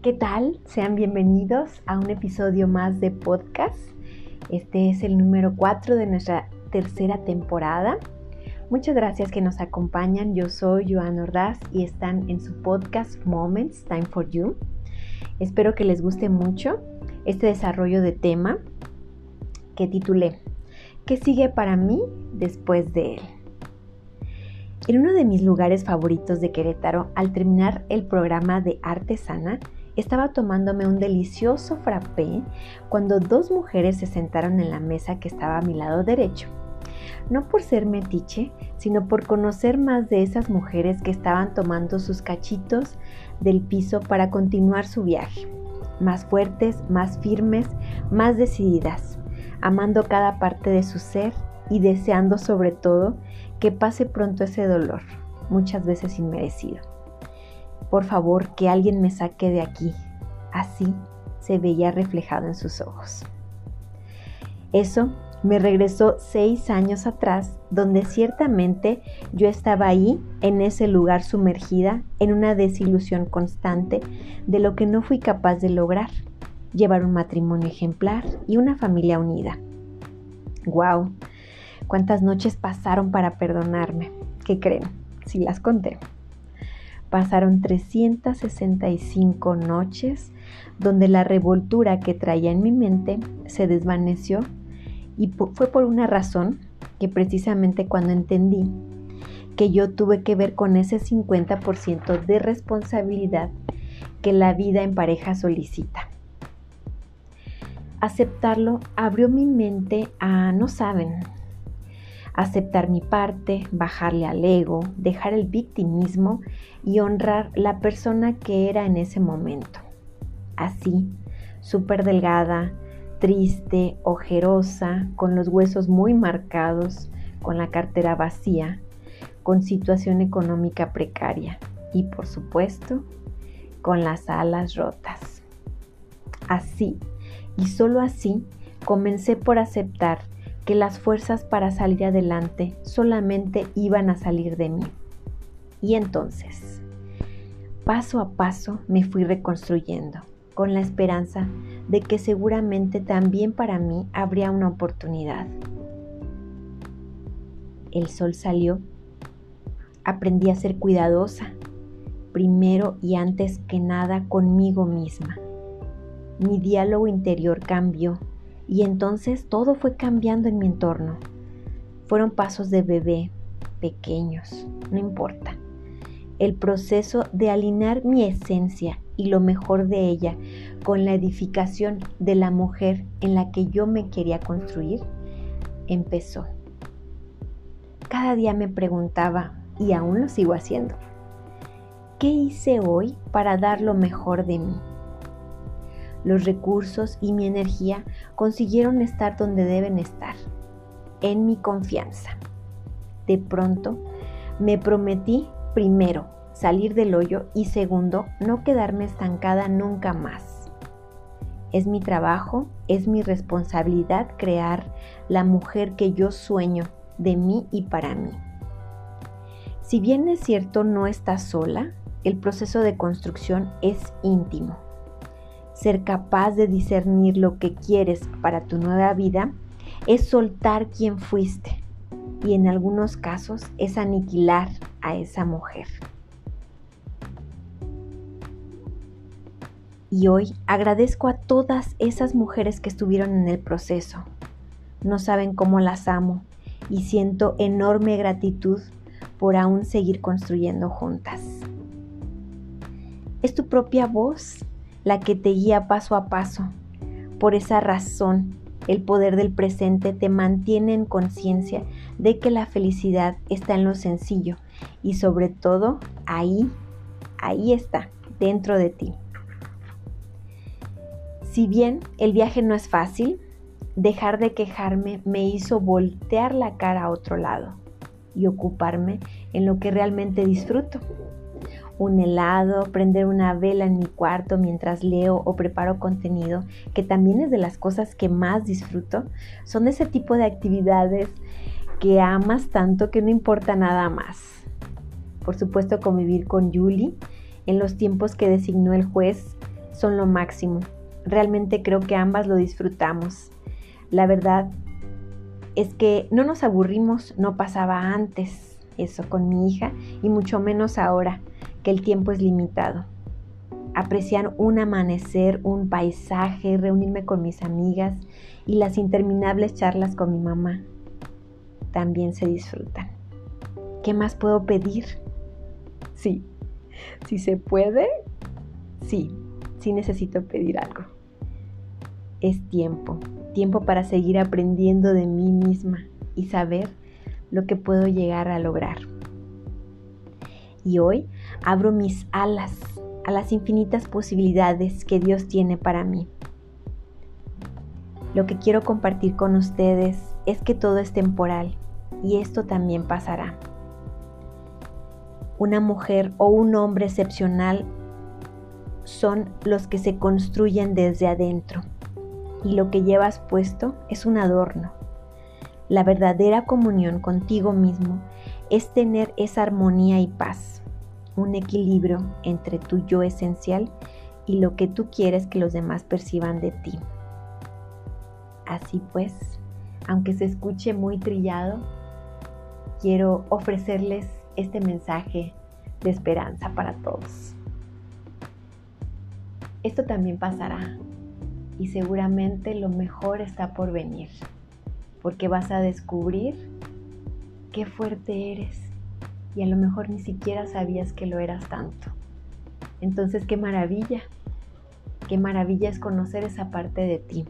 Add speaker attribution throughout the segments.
Speaker 1: ¿Qué tal? Sean bienvenidos a un episodio más de podcast. Este es el número 4 de nuestra tercera temporada. Muchas gracias que nos acompañan. Yo soy Joan Ordaz y están en su podcast Moments Time for You. Espero que les guste mucho este desarrollo de tema que titulé ¿Qué sigue para mí después de él? En uno de mis lugares favoritos de Querétaro, al terminar el programa de Artesana, estaba tomándome un delicioso frappé cuando dos mujeres se sentaron en la mesa que estaba a mi lado derecho. No por ser metiche, sino por conocer más de esas mujeres que estaban tomando sus cachitos del piso para continuar su viaje. Más fuertes, más firmes, más decididas, amando cada parte de su ser y deseando sobre todo que pase pronto ese dolor, muchas veces inmerecido. Por favor, que alguien me saque de aquí. Así se veía reflejado en sus ojos. Eso me regresó seis años atrás, donde ciertamente yo estaba ahí, en ese lugar sumergida, en una desilusión constante de lo que no fui capaz de lograr, llevar un matrimonio ejemplar y una familia unida. ¡Wow! ¿Cuántas noches pasaron para perdonarme? ¿Qué creen? Si las conté. Pasaron 365 noches donde la revoltura que traía en mi mente se desvaneció y fue por una razón que precisamente cuando entendí que yo tuve que ver con ese 50% de responsabilidad que la vida en pareja solicita. Aceptarlo abrió mi mente a, no saben, aceptar mi parte, bajarle al ego, dejar el victimismo y honrar la persona que era en ese momento. Así, súper delgada, triste, ojerosa, con los huesos muy marcados, con la cartera vacía, con situación económica precaria y por supuesto con las alas rotas. Así, y solo así, comencé por aceptar que las fuerzas para salir adelante solamente iban a salir de mí. Y entonces, paso a paso me fui reconstruyendo, con la esperanza de que seguramente también para mí habría una oportunidad. El sol salió, aprendí a ser cuidadosa, primero y antes que nada conmigo misma. Mi diálogo interior cambió y entonces todo fue cambiando en mi entorno. Fueron pasos de bebé, pequeños, no importa. El proceso de alinear mi esencia y lo mejor de ella con la edificación de la mujer en la que yo me quería construir empezó. Cada día me preguntaba, y aún lo sigo haciendo, ¿qué hice hoy para dar lo mejor de mí? Los recursos y mi energía consiguieron estar donde deben estar, en mi confianza. De pronto, me prometí, primero, salir del hoyo y segundo, no quedarme estancada nunca más. Es mi trabajo, es mi responsabilidad crear la mujer que yo sueño de mí y para mí. Si bien es cierto no estás sola, el proceso de construcción es íntimo ser capaz de discernir lo que quieres para tu nueva vida es soltar quien fuiste y en algunos casos es aniquilar a esa mujer. Y hoy agradezco a todas esas mujeres que estuvieron en el proceso. No saben cómo las amo y siento enorme gratitud por aún seguir construyendo juntas. Es tu propia voz la que te guía paso a paso. Por esa razón, el poder del presente te mantiene en conciencia de que la felicidad está en lo sencillo y sobre todo ahí, ahí está, dentro de ti. Si bien el viaje no es fácil, dejar de quejarme me hizo voltear la cara a otro lado y ocuparme en lo que realmente disfruto, un helado, prender una vela en mi cuarto mientras leo o preparo contenido, que también es de las cosas que más disfruto, son ese tipo de actividades que amas tanto que no importa nada más. Por supuesto, convivir con Julie en los tiempos que designó el juez son lo máximo. Realmente creo que ambas lo disfrutamos. La verdad es que no nos aburrimos, no pasaba antes eso con mi hija y mucho menos ahora el tiempo es limitado. Apreciar un amanecer, un paisaje, reunirme con mis amigas y las interminables charlas con mi mamá también se disfrutan. ¿Qué más puedo pedir? Sí, si se puede, sí, sí necesito pedir algo. Es tiempo, tiempo para seguir aprendiendo de mí misma y saber lo que puedo llegar a lograr. Y hoy abro mis alas a las infinitas posibilidades que Dios tiene para mí. Lo que quiero compartir con ustedes es que todo es temporal y esto también pasará. Una mujer o un hombre excepcional son los que se construyen desde adentro y lo que llevas puesto es un adorno. La verdadera comunión contigo mismo es tener esa armonía y paz, un equilibrio entre tu yo esencial y lo que tú quieres que los demás perciban de ti. Así pues, aunque se escuche muy trillado, quiero ofrecerles este mensaje de esperanza para todos. Esto también pasará y seguramente lo mejor está por venir, porque vas a descubrir qué fuerte eres y a lo mejor ni siquiera sabías que lo eras tanto. Entonces, qué maravilla, qué maravilla es conocer esa parte de ti.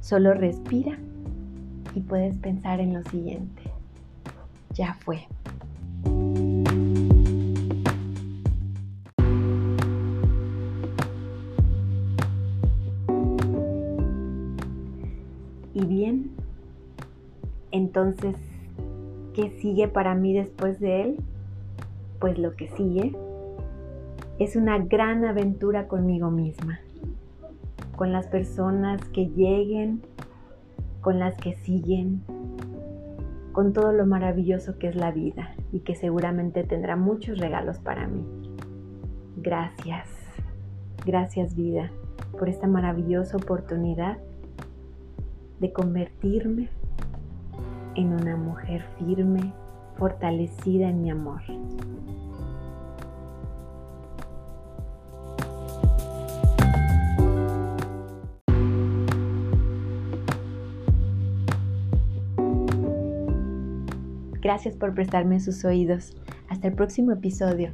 Speaker 1: Solo respira y puedes pensar en lo siguiente. Ya fue. Y bien, entonces, ¿qué sigue para mí después de él? Pues lo que sigue es una gran aventura conmigo misma, con las personas que lleguen, con las que siguen, con todo lo maravilloso que es la vida y que seguramente tendrá muchos regalos para mí. Gracias, gracias vida por esta maravillosa oportunidad de convertirme en una mujer firme, fortalecida en mi amor. Gracias por prestarme sus oídos. Hasta el próximo episodio.